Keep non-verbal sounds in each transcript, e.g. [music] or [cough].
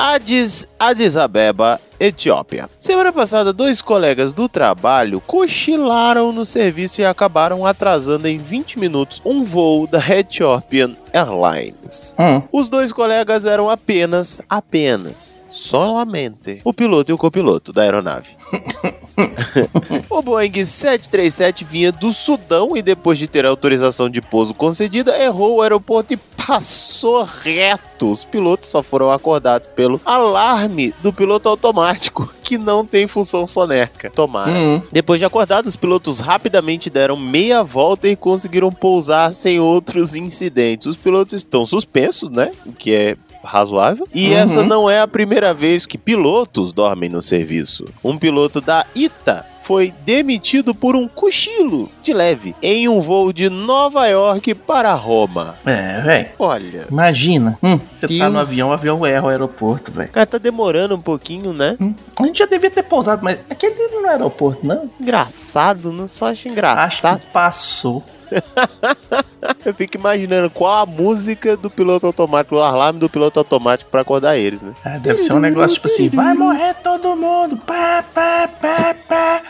Addis, Addis Abeba Etiópia. Semana passada, dois colegas do trabalho cochilaram no serviço e acabaram atrasando em 20 minutos um voo da Ethiopian Airlines. Hum. Os dois colegas eram apenas, apenas, solamente o piloto e o copiloto da aeronave. [laughs] [laughs] o Boeing 737 vinha do Sudão e depois de ter a autorização de pouso concedida, errou o aeroporto e passou reto. Os pilotos só foram acordados pelo alarme do piloto automático que não tem função soneca. Tomara. Uhum. Depois de acordados, os pilotos rapidamente deram meia volta e conseguiram pousar sem outros incidentes. Os pilotos estão suspensos, né? O que é razoável. E uhum. essa não é a primeira vez que pilotos dormem no serviço. Um piloto da ITA foi demitido por um cochilo de leve em um voo de Nova York para Roma. É, velho. Olha. Imagina. Hum, você Deus. tá no avião, o avião erra o aeroporto, velho. Cara, tá demorando um pouquinho, né? Hum. A gente já devia ter pousado, mas aquele não é aeroporto, não. Engraçado, não só acho engraçado. Acho que passou. [laughs] Eu fico imaginando qual a música do piloto automático, o alarme do piloto automático para acordar eles, né? É, deve ser um negócio tipo assim: vai morrer todo mundo, pá, pá, pá, pá.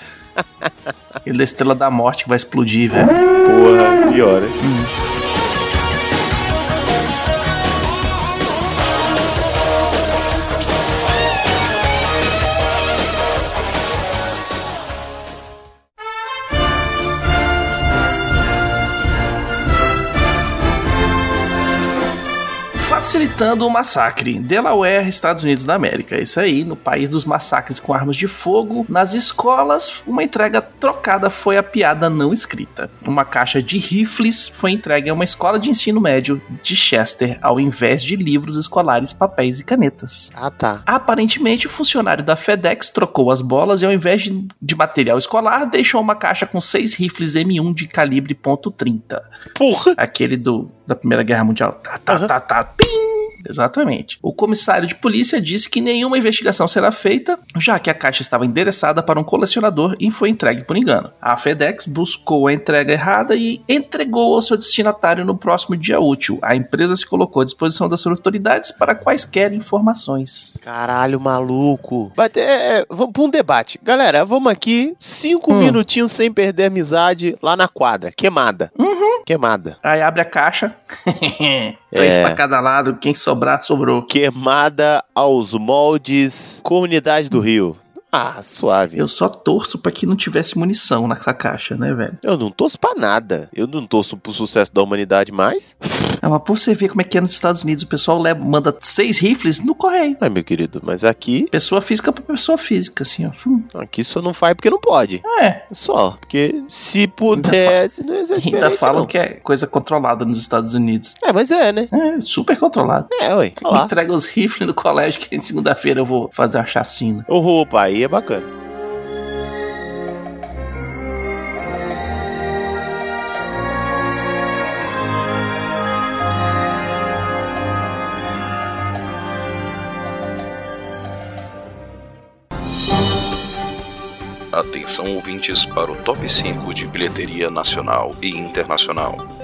Ele [laughs] da estrela da morte que vai explodir, velho. Porra, pior, hein? Hum. Facilitando o massacre. Delaware, Estados Unidos da América. Isso aí, no país dos massacres com armas de fogo. Nas escolas, uma entrega trocada foi a piada não escrita. Uma caixa de rifles foi entregue a uma escola de ensino médio de Chester, ao invés de livros escolares, papéis e canetas. Ah, tá. Aparentemente, o funcionário da FedEx trocou as bolas e, ao invés de, de material escolar, deixou uma caixa com seis rifles M1 de calibre .30. Porra! Aquele do, da Primeira Guerra Mundial. Tá, tá, uhum. tá, tá. Pim! Exatamente. O comissário de polícia disse que nenhuma investigação será feita, já que a caixa estava endereçada para um colecionador e foi entregue por engano. A FedEx buscou a entrega errada e entregou ao seu destinatário no próximo dia útil. A empresa se colocou à disposição das autoridades para quaisquer informações. Caralho, maluco. Vai ter. É, vamos para um debate. Galera, vamos aqui, cinco hum. minutinhos sem perder amizade lá na quadra. Queimada. Uhum. Queimada. Aí abre a caixa. [laughs] Três é. para cada lado. Quem sobrar, sobrou. Queimada aos moldes Comunidade do Rio. Ah, suave. Eu só torço para que não tivesse munição nessa caixa, né, velho? Eu não torço pra nada. Eu não torço pro sucesso da humanidade mais. É, mas por você ver como é que é nos Estados Unidos, o pessoal leva, manda seis rifles no correio. É, meu querido, mas aqui. Pessoa física pra pessoa física, assim, ó. Hum. Aqui só não faz porque não pode. É. Só. Porque se pudesse, não ia ser Ainda falam não. que é coisa controlada nos Estados Unidos. É, mas é, né? É, super controlado. É, ué. Entrega os rifles no colégio que segunda-feira eu vou fazer a chacina. Ô, roupa, aí é bacana. Atenção ouvintes para o top 5 de bilheteria nacional e internacional.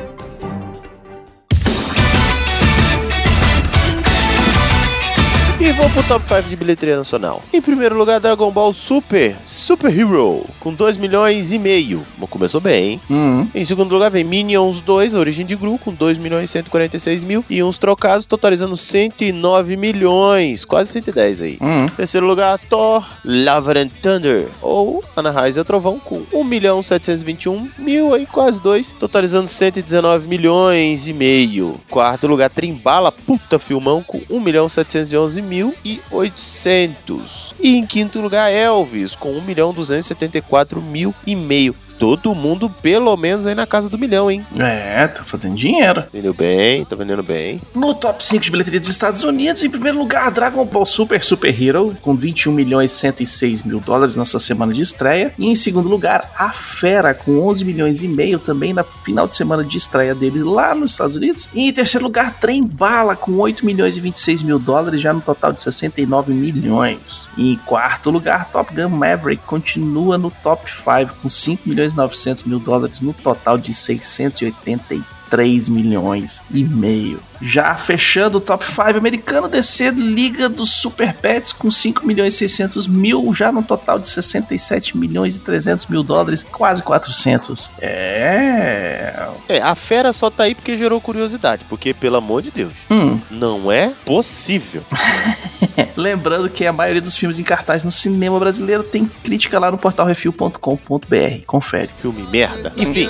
E vou pro top 5 de bilheteria nacional. Em primeiro lugar, Dragon Ball Super, Super Hero, com 2 milhões e meio. Começou bem, hein? Uhum. Em segundo lugar, vem Minions 2, Origem de Gru, com 2 milhões e 146 mil. E uns trocados, totalizando 109 milhões, quase 110 aí. Uhum. Terceiro lugar, Thor, Love and Thunder, ou Ana Raiz e Trovão, com 1 milhão 721 mil, aí quase 2, totalizando 119 milhões e meio. Quarto lugar, Trimbala, puta filmão, com 1 milhão 711 mil 1.800. E em quinto lugar, Elvis, com 1 milhão 274 mil e meio. Todo mundo pelo menos aí na casa do milhão, hein? É, tá fazendo dinheiro. Vendeu bem, tá vendendo bem. No top 5 de bilheteria dos Estados Unidos, em primeiro lugar, Dragon Ball Super Super Hero, com 21 milhões 106 mil dólares na sua semana de estreia. E em segundo lugar, A Fera, com 11 milhões e meio também na final de semana de estreia dele lá nos Estados Unidos. E em terceiro lugar, Trem Bala, com 8 milhões e 26 mil dólares, já no total de 69 milhões. E em quarto lugar, Top Gun Maverick continua no top 5, com 5 milhões e 900 mil dólares no total de 683 milhões e meio. Já fechando o top 5 americano, DC Liga dos Super Pets com 5 milhões e 600 mil, já no total de 67 milhões e 300 mil dólares, quase 400. É. É, a fera só tá aí porque gerou curiosidade, porque pelo amor de Deus, Hum. não é possível. [laughs] Lembrando que a maioria dos filmes em cartaz no cinema brasileiro tem crítica lá no portal refil.com.br. Confere. Filme merda. Enfim,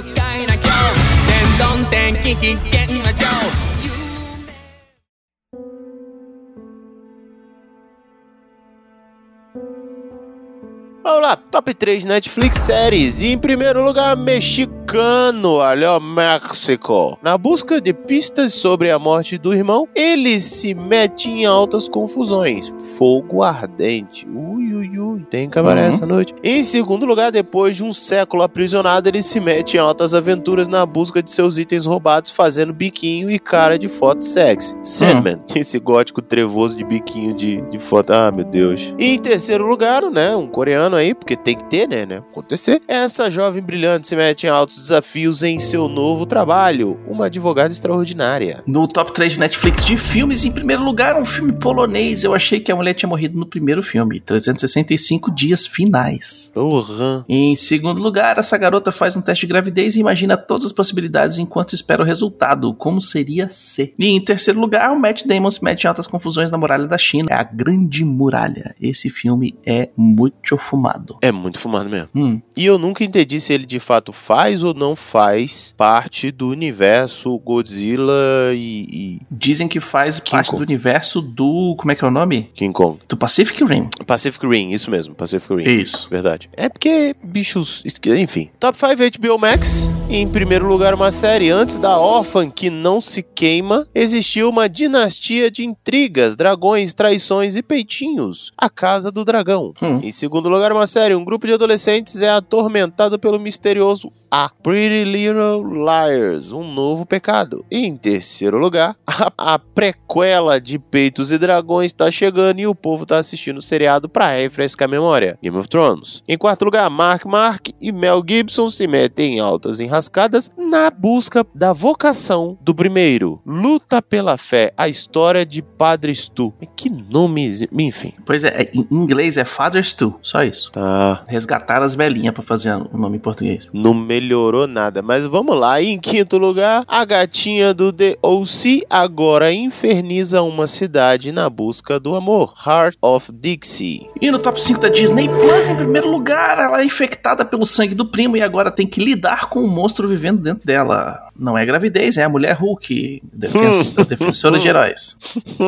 Vamos lá, top 3 Netflix séries. E em primeiro lugar, mexicano, olha, México. Na busca de pistas sobre a morte do irmão, ele se mete em altas confusões. Fogo ardente. Ui, ui, ui. Tem cabaré Uhum. essa noite. Em segundo lugar, depois de um século aprisionado, ele se mete em altas aventuras na busca de seus itens roubados, fazendo biquinho e cara de foto sexy. Sandman. [laughs] Esse gótico trevoso de biquinho de, de foto. Ah, meu Deus. E em terceiro lugar, né? Um coreano aí, porque tem que ter, né? né acontecer. Essa jovem brilhante se mete em altos desafios em seu novo trabalho. Uma advogada extraordinária. No top 3 de Netflix de filmes, em primeiro lugar, um filme polonês. Eu achei que a mulher tinha morrido no primeiro filme. 365 dias finais. Porra. Em segundo lugar, essa garota faz um teste de gravidez e imagina todas as possibilidades enquanto espera o resultado, como seria ser. E em terceiro lugar, o Matt Damon se mete em altas confusões na muralha da China. É a Grande Muralha. Esse filme é muito fumado. É muito fumado mesmo. Hum, E eu nunca entendi se ele de fato faz ou não faz parte do universo Godzilla e, e dizem que faz King parte Kong. do universo do. Como é que é o nome? King Kong. Do Pacific Rim. Pacific Rim, isso mesmo, Pacific Rim. Isso. Verdade. É porque bichos. Enfim. Top 5 HBO Max. Em primeiro lugar, uma série. Antes da órfã que não se queima, existiu uma dinastia de intrigas, dragões, traições e peitinhos. A Casa do Dragão. Hum. Em segundo lugar, uma série. Um grupo de adolescentes é atormentado pelo misterioso A. Pretty Little Liars. Um novo pecado. E em terceiro lugar, a, a prequela de Peitos e Dragões está chegando e o povo tá assistindo o seriado pra refrescar a memória. Game of Thrones. Em quarto lugar, Mark Mark e Mel Gibson se metem em altas enrascadas na busca da vocação do primeiro. Luta pela fé. A história de Padre Stu. Que nome... Enfim. Pois é, em inglês é Father's 2, só isso. Tá... Resgataram as velhinhas pra fazer o nome em português. Não melhorou nada, mas vamos lá. E em quinto lugar, a gatinha do The O.C. agora inferniza uma cidade na busca do amor. Heart of Dixie. E no top 5 da Disney Plus, em primeiro lugar, ela é infectada pelo sangue do primo e agora tem que lidar com o monstro vivendo dentro dela. Não é gravidez, é a mulher Hulk, defens- [laughs] defensora de heróis.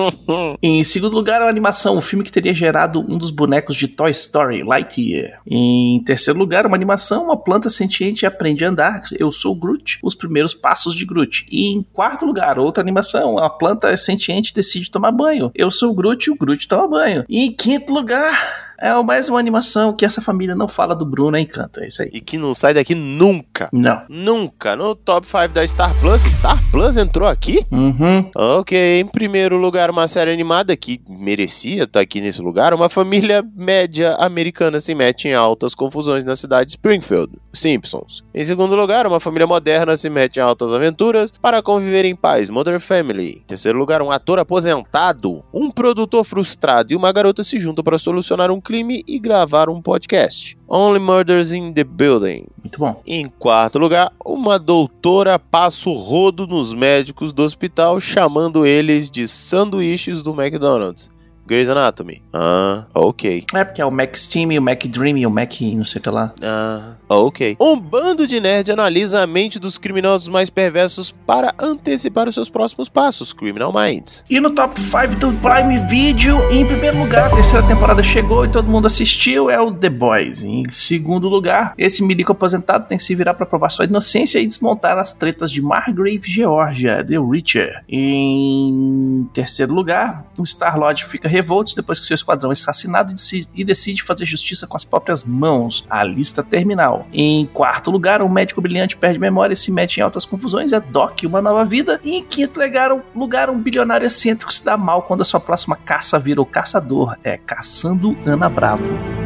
[laughs] Em segundo lugar, a animação, o filme que teria gerado um dos bonecos de Toy Story, Lightyear. Em terceiro lugar, uma animação, uma planta sentiente aprende a andar, Eu Sou Groot, os primeiros passos de Groot. E em quarto lugar, outra animação, a planta sentiente decide tomar banho, Eu Sou Groot, o Groot toma banho. E em quinto lugar... É mais uma animação que essa família não fala do Bruno é Encanto, é isso aí. E que não sai daqui nunca. Não. Nunca. No top 5 da Star Plus. Star Plus entrou aqui? Uhum. Ok, em primeiro lugar, uma série animada que merecia estar aqui nesse lugar. Uma família média americana se mete em altas confusões na cidade de Springfield, Simpsons. Em segundo lugar, uma família moderna se mete em altas aventuras para conviver em paz, Mother Family. Em terceiro lugar, um ator aposentado, um produtor frustrado e uma garota se juntam para solucionar um crime e gravar um podcast. Only Murders in the Building. Muito bom. Em quarto lugar, uma doutora passa o rodo nos médicos do hospital, chamando eles de sanduíches do McDonald's. Grey's Anatomy. Ah, ok. É porque é o Mac Steam, o Mac Dream e o Mac não sei o que lá. Ah, ok. Um bando de nerd analisa a mente dos criminosos mais perversos para antecipar os seus próximos passos. Criminal Minds. E no top 5 do Prime Video, em primeiro lugar, a terceira temporada chegou e todo mundo assistiu, é o The Boys. Em segundo lugar, esse milico aposentado tem que se virar para provar sua inocência e desmontar as tretas de Margrave, Georgia, The Reacher. Em terceiro lugar, o Star-Lord fica revolto depois que seu esquadrão é assassinado e decide- fazer justiça com as próprias mãos. A lista terminal. Em quarto lugar, um médico brilhante perde memória e se mete em altas confusões, é Doc, uma nova vida. E em quinto lugar, um bilionário excêntrico se dá mal quando a sua próxima caça vira o caçador. É Caçando Ana Bravo.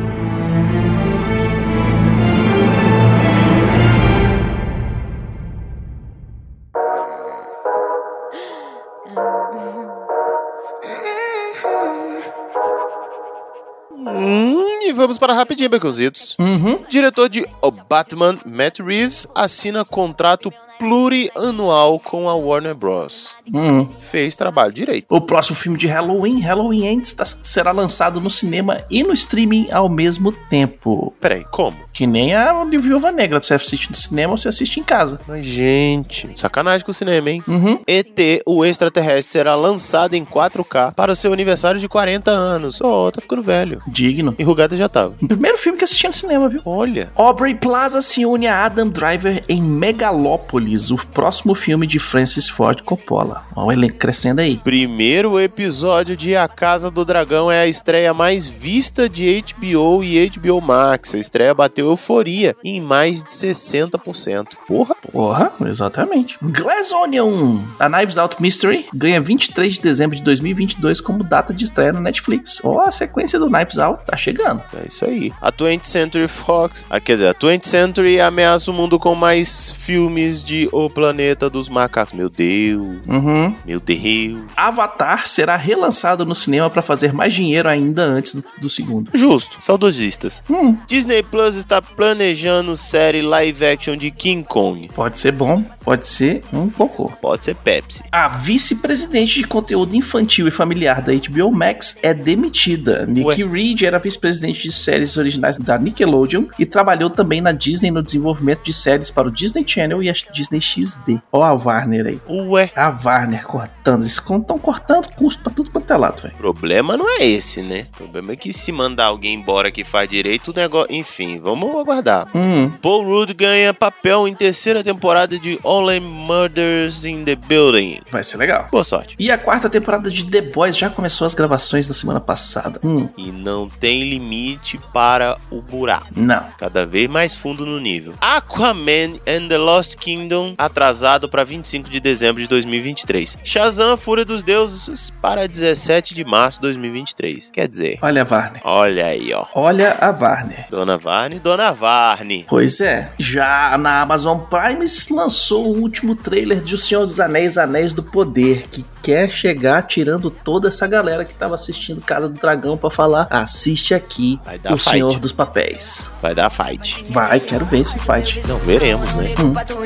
Vamos para rapidinho, Baconzitos. Uhum. Diretor de O Batman, Matt Reeves, assina contrato plurianual com a Warner Bros. Uhum. Fez trabalho direito. O próximo filme de Halloween, Halloween Ends, tá- será lançado no cinema e no streaming ao mesmo tempo. Peraí, como? Que nem a de Viúva Negra. Você assiste no cinema ou você assiste em casa. Mas, gente, sacanagem com o cinema, hein? Uhum. ET, o extraterrestre, será lançado em 4K para o seu aniversário de 40 anos. Oh, tá ficando velho. Digno. Enrugado já tava. O primeiro filme que assisti no cinema, viu? Olha. Aubrey Plaza se une a Adam Driver em Megalópolis, o próximo filme de Francis Ford Coppola. Olha o elenco crescendo aí. Primeiro episódio de A Casa do Dragão é a estreia mais vista de HBO e HBO Max. A estreia bateu euforia em mais de 60%. Porra! Porra, exatamente. Glass Onion, a Knives Out Mystery, ganha 23 de dezembro de 2022 como data de estreia na Netflix. Ó, a sequência do Knives Out tá chegando. É isso aí. A 20th Century Fox, ah, quer dizer, a 20th Century ameaça o mundo com mais filmes de O Planeta dos Macacos. Meu Deus, Uhum. meu Deus. Avatar será relançado no cinema para fazer mais dinheiro ainda antes do, do segundo. Justo, saudosistas. Hum, Disney Plus está planejando série live action de King Kong. pode ser bom, pode ser um pouco. Pode ser Pepsi. A vice-presidente de conteúdo infantil e familiar da HBO Max é demitida. Nikki Reed era vice-presidente de séries originais da Nickelodeon e trabalhou também na Disney no desenvolvimento de séries para o Disney Channel e a Disney XD. Ó a Warner aí. Ué. A Warner cortando. Eles estão cortando custo pra tudo quanto é lado, velho. O problema não é esse, né? O problema é que se mandar alguém embora que faz direito, o negócio. Enfim, vamos aguardar. Hum, Paul Rudd ganha papel em terceira temporada de Only Murders in the Building. vai ser legal. Boa sorte. E a quarta temporada de The Boys já começou as gravações na semana passada. Hum, E não tem limite para o buraco. não. Cada vez mais fundo no nível. Aquaman and the Lost Kingdom, atrasado para 25 de dezembro de 2023. Shazam, Fúria dos Deuses, para 17 de março de 2023. Quer dizer, Olha a Warner. olha aí, ó. Olha a Warner. Dona Varne, Dona Varne. Pois é, já na Amazon Prime lançou o último trailer de O Senhor dos Anéis, Anéis do Poder, que quer chegar tirando toda essa galera que tava assistindo Casa do Dragão pra falar, assiste aqui Vai dar O fight. Senhor dos Papéis. Vai dar fight. Vai, quero ver esse fight. Não, veremos, né?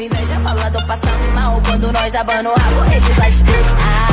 Inveja falando, passando mal. Quando nós abano o rabo, eles lascam.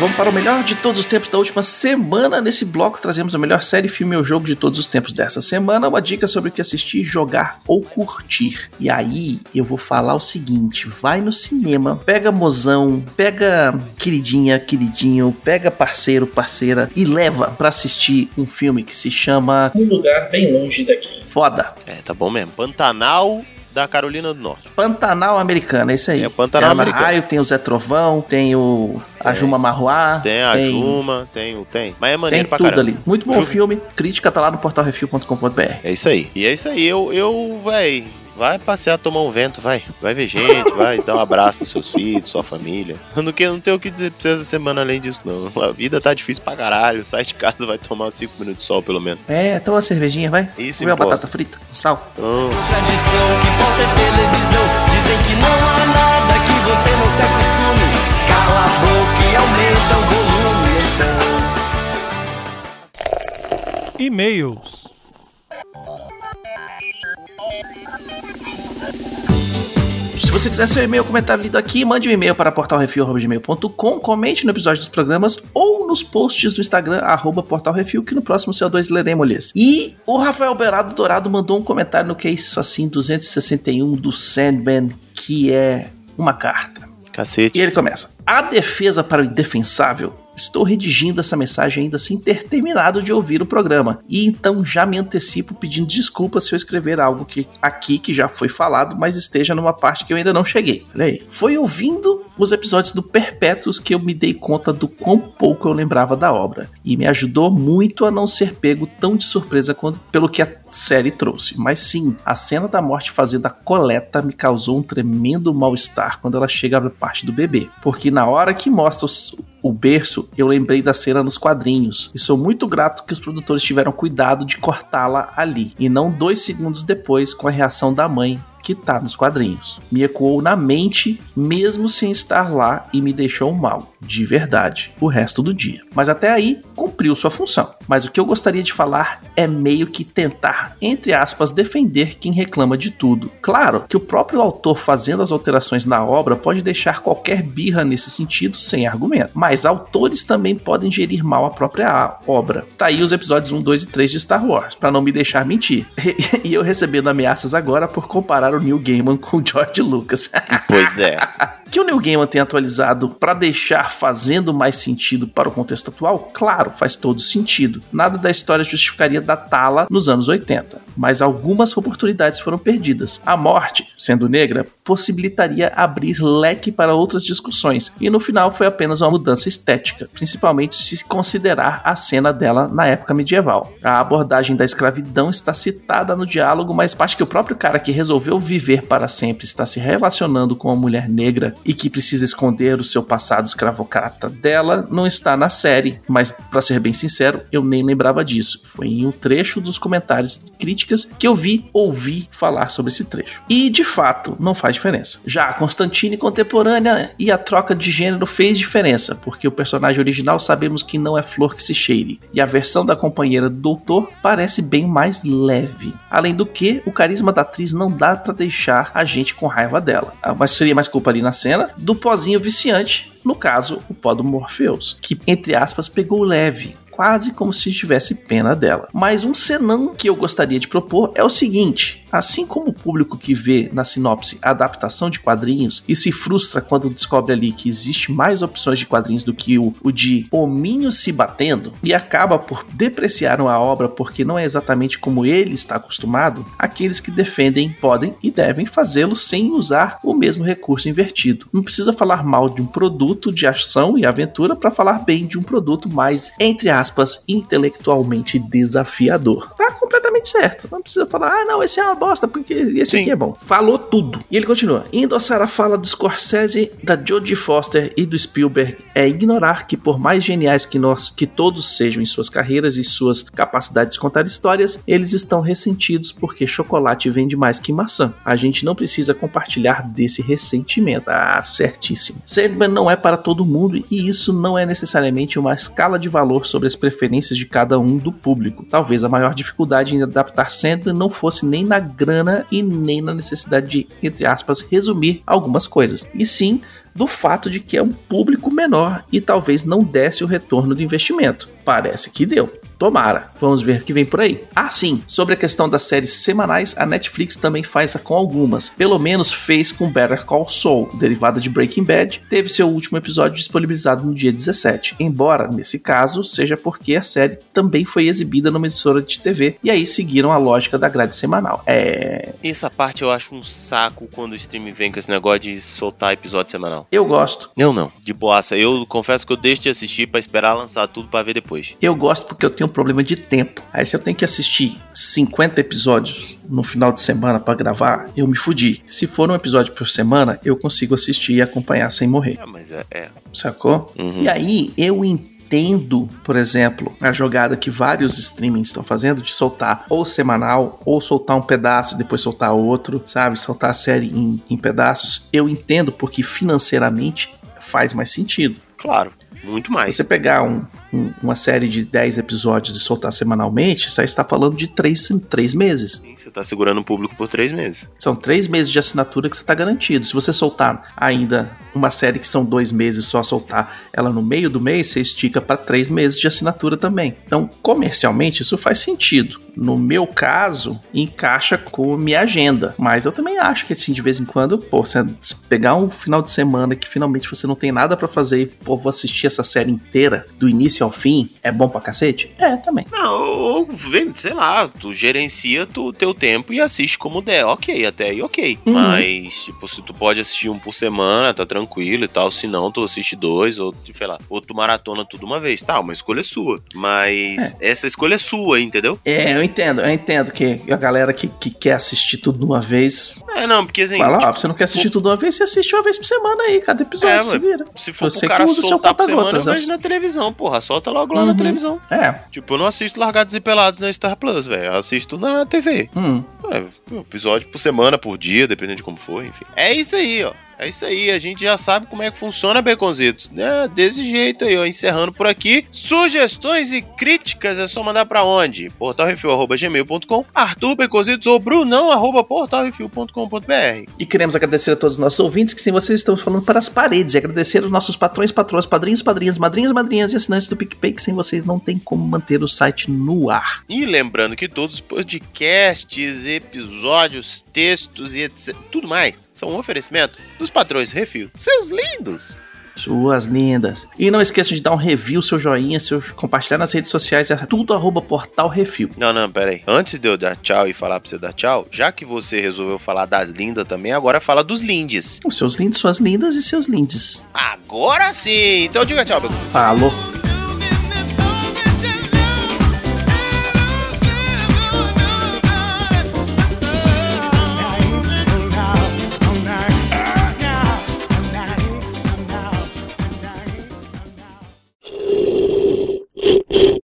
Vamos para o melhor de todos os tempos da última semana. Nesse bloco trazemos a melhor série, filme ou jogo de todos os tempos dessa semana. Uma dica sobre o que assistir, jogar ou curtir. E aí eu vou falar o seguinte: vai no cinema, pega mozão, pega queridinha, queridinho, pega parceiro, parceira e leva pra assistir um filme que se chama Um Lugar Bem Longe Daqui. Foda. É, tá bom mesmo. Pantanal da Carolina do Norte. Pantanal Americano, é isso aí. É, Pantanal Tem a Americano. Raio, tem o Zé Trovão, tem o a Tem. Juma Marruá. Tem a Juma, tem o. Tem. Mas é Tem maneiro pra tudo caramba. ali. Muito bom Ju- filme. Crítica tá lá no portalrefil.com.br. É isso aí. E é isso aí. Eu, eu, véi, vai passear, tomar um vento, vai. Vai ver gente, [laughs] vai dar um abraço nos seus filhos, sua família. Eu não, quero, não tenho o que dizer pra vocês essa semana além disso, não. A vida tá difícil pra caralho. Sai de casa, vai tomar 5 minutos de sol, pelo menos. É, então uma cervejinha, vai. Isso Comer uma batata frita, com sal. Então, Tradição que E-mails. você quiser seu e-mail, comentário lido aqui, mande um e-mail para portalrefil.gmail.com, comente no episódio dos programas ou nos posts do Instagram, arroba portalrefil, que no próximo CO2 leremos-lhes. E o Rafael Berado Dourado mandou um comentário no que é isso assim, 261 do Sandman, que é uma carta. Cacete. E ele começa. A defesa para o indefensável. Estou redigindo essa mensagem ainda sem ter terminado de ouvir o programa. E então já me antecipo pedindo desculpas se eu escrever algo que aqui que já foi falado, mas esteja numa parte que eu ainda não cheguei. Olha aí. Foi ouvindo os episódios do Perpétuos que eu me dei conta do quão pouco eu lembrava da obra. E me ajudou muito a não ser pego tão de surpresa quanto pelo que a série trouxe. Mas sim, a cena da morte fazendo a coleta me causou um tremendo mal-estar quando ela chega na parte do bebê. Porque na hora que mostra os, o berço, eu lembrei da cena nos quadrinhos. E sou muito grato que os produtores tiveram cuidado de cortá-la ali. E não dois segundos depois com a reação da mãe. Que tá nos quadrinhos. Me ecoou na mente, mesmo sem estar lá, e me deixou mal, de verdade, o resto do dia. Mas até aí, cumpriu sua função. Mas o que eu gostaria de falar é meio que tentar, entre aspas, defender quem reclama de tudo. Claro que o próprio autor fazendo as alterações na obra pode deixar qualquer birra nesse sentido sem argumento. Mas autores também podem gerir mal a própria obra. Tá aí os episódios 1, 2 e 3 de Star Wars, para não me deixar mentir. [laughs] e eu recebendo ameaças agora por comparar o Neil Gaiman [laughs] com o George Lucas. Pois é. Que o Neil Gaiman tem atualizado para deixar fazendo mais sentido para o contexto atual, claro, faz todo sentido. Nada da história justificaria datá-la nos anos 80, mas algumas oportunidades foram perdidas. A morte, sendo negra, possibilitaria abrir leque para outras discussões, e no final foi apenas uma mudança estética, principalmente se considerar a cena dela na época medieval. A abordagem da escravidão está citada no diálogo, mas acho que o próprio cara que resolveu viver para sempre está se relacionando com uma mulher negra e que precisa esconder o seu passado escravocrata dela não está na série, mas para ser bem sincero, eu nem lembrava disso. Foi em um trecho dos comentários críticas que eu vi ouvi falar sobre esse trecho. E de fato, não faz diferença. Já a Constantine contemporânea e a troca de gênero fez diferença, porque o personagem original sabemos que não é flor que se cheire, e a versão da companheira do doutor parece bem mais leve. Além do que, o carisma da atriz não dá para deixar a gente com raiva dela. Ah, Mas seria mais culpa ali na cena do pozinho viciante, no caso, o pó do Morpheus, que, entre aspas, pegou leve, quase como se tivesse pena dela. Mas um senão que eu gostaria de propor é o seguinte: assim como o público que vê na sinopse a adaptação de quadrinhos e se frustra quando descobre ali que existe mais opções de quadrinhos do que o, o de hominho se batendo e acaba por depreciar a obra porque não é exatamente como ele está acostumado, aqueles que defendem podem e devem fazê-lo sem usar o mesmo recurso invertido. Não precisa falar mal de um produto de ação e aventura para falar bem de um produto mais, entre aspas, intelectualmente desafiador. Tá certo. Não precisa falar, ah, não, esse é uma bosta, porque esse Sim. aqui é bom. Falou tudo. E ele continua. Endossar a fala do Scorsese, da Jodie Foster e do Spielberg é ignorar que por mais geniais que nós, que todos sejam em suas carreiras e suas capacidades de contar histórias, eles estão ressentidos porque chocolate vende mais que maçã. A gente não precisa compartilhar desse ressentimento. Ah, certíssimo. Sandman não é para todo mundo e isso não é necessariamente uma escala de valor sobre as preferências de cada um do público. Talvez a maior dificuldade adaptar Sandman não fosse nem na grana e nem na necessidade de, entre aspas, resumir algumas coisas, e sim do fato de que é um público menor e talvez não desse o retorno do investimento. Parece que deu. Tomara. Vamos ver o que vem por aí. Ah, sim. Sobre a questão das séries semanais, a Netflix também faz com algumas. Pelo menos fez com Better Call Saul, derivada de Breaking Bad. Teve seu último episódio disponibilizado no dia 17. Embora, nesse caso, seja porque a série também foi exibida numa emissora de TV. E aí seguiram a lógica da grade semanal. É. Essa parte eu acho um saco quando o stream vem com esse negócio de soltar episódio semanal. Eu gosto. Eu não, de boaça. Eu confesso que eu deixo de assistir pra esperar lançar tudo pra ver depois. Eu gosto porque eu tenho um problema de tempo. Aí se eu tenho que assistir 50 episódios no final de semana pra gravar, eu me fudi. Se for um episódio por semana, eu consigo assistir e acompanhar sem morrer. Ah, mas é. é. Sacou? Uhum. E aí eu entendo, por exemplo, a jogada que vários streamings estão fazendo de soltar ou semanal, ou soltar um pedaço e depois soltar outro, sabe? Soltar a série em, em pedaços. Eu entendo porque financeiramente faz mais sentido. Claro, muito mais. Você pegar um- uma série de 10 episódios e soltar semanalmente, você está falando de 3 em 3 meses. Sim, Você tá segurando o público por três meses. São três meses de assinatura que você está garantido. Se você soltar ainda uma série que são dois meses, só soltar ela no meio do mês, você estica para três meses de assinatura também. Então, comercialmente, isso faz sentido. No meu caso, encaixa com minha agenda. Mas eu também acho que, assim, de vez em quando, pô, você pegar um final de semana que finalmente você não tem nada para fazer e, pô, vou assistir essa série inteira, do início ao fim, é bom pra cacete? É, também. Não, ou, sei lá, tu gerencia o teu tempo e assiste como der. Ok, até aí ok. Uhum. Mas, tipo, se tu pode assistir um por semana, tá tranquilo e tal. Se não, tu assiste dois, ou, sei lá, ou tu maratona tudo uma vez. Tá, uma escolha é sua. Mas essa escolha é sua, entendeu? É, eu entendo, eu entendo que a galera que, que quer assistir tudo de uma vez É, não, porque assim. Fala, ó, tipo, você não quer assistir tudo de uma vez, você assiste uma vez por semana aí, cada episódio, É, se vira. se for Você pro que cara usa o seu soltar por semana, eu conta-gotas, vejo né? na televisão, porra. Solta logo lá na Uhum. televisão. É. Tipo, eu não assisto Largados e Pelados na Star Plus, velho. Eu assisto na TV. Hum. É, um episódio por semana, por dia, dependendo de como for, enfim. É isso aí, ó. É isso aí, a gente já sabe como é que funciona, Beconzitos. É, desse jeito aí, ó. Encerrando por aqui. Sugestões e críticas é só mandar pra onde? portalrefil.gmail.com Arthur Beconzitos ou brunão arroba portalrefil.com.br E queremos agradecer a todos os nossos ouvintes que sem vocês estamos falando para as paredes. E agradecer aos nossos patrões, patroas, padrinhos, padrinhas, madrinhas, madrinhas e assinantes do PicPay, que sem vocês não tem como manter o site no ar. E lembrando que todos os podcasts, episódios, textos e etc, tudo mais são um oferecimento dos patrões Refil. Seus lindos! Suas lindas. E não esqueçam de dar um review, seu joinha, seu compartilhar nas redes sociais, é tudo arroba portal refil. Não, não, pera aí. Antes de eu dar tchau e falar pra você dar tchau, já que você resolveu falar das lindas também, agora fala dos lindes. Os seus lindos, suas lindas e seus lindes. Agora sim! Então diga tchau, meu. Falou!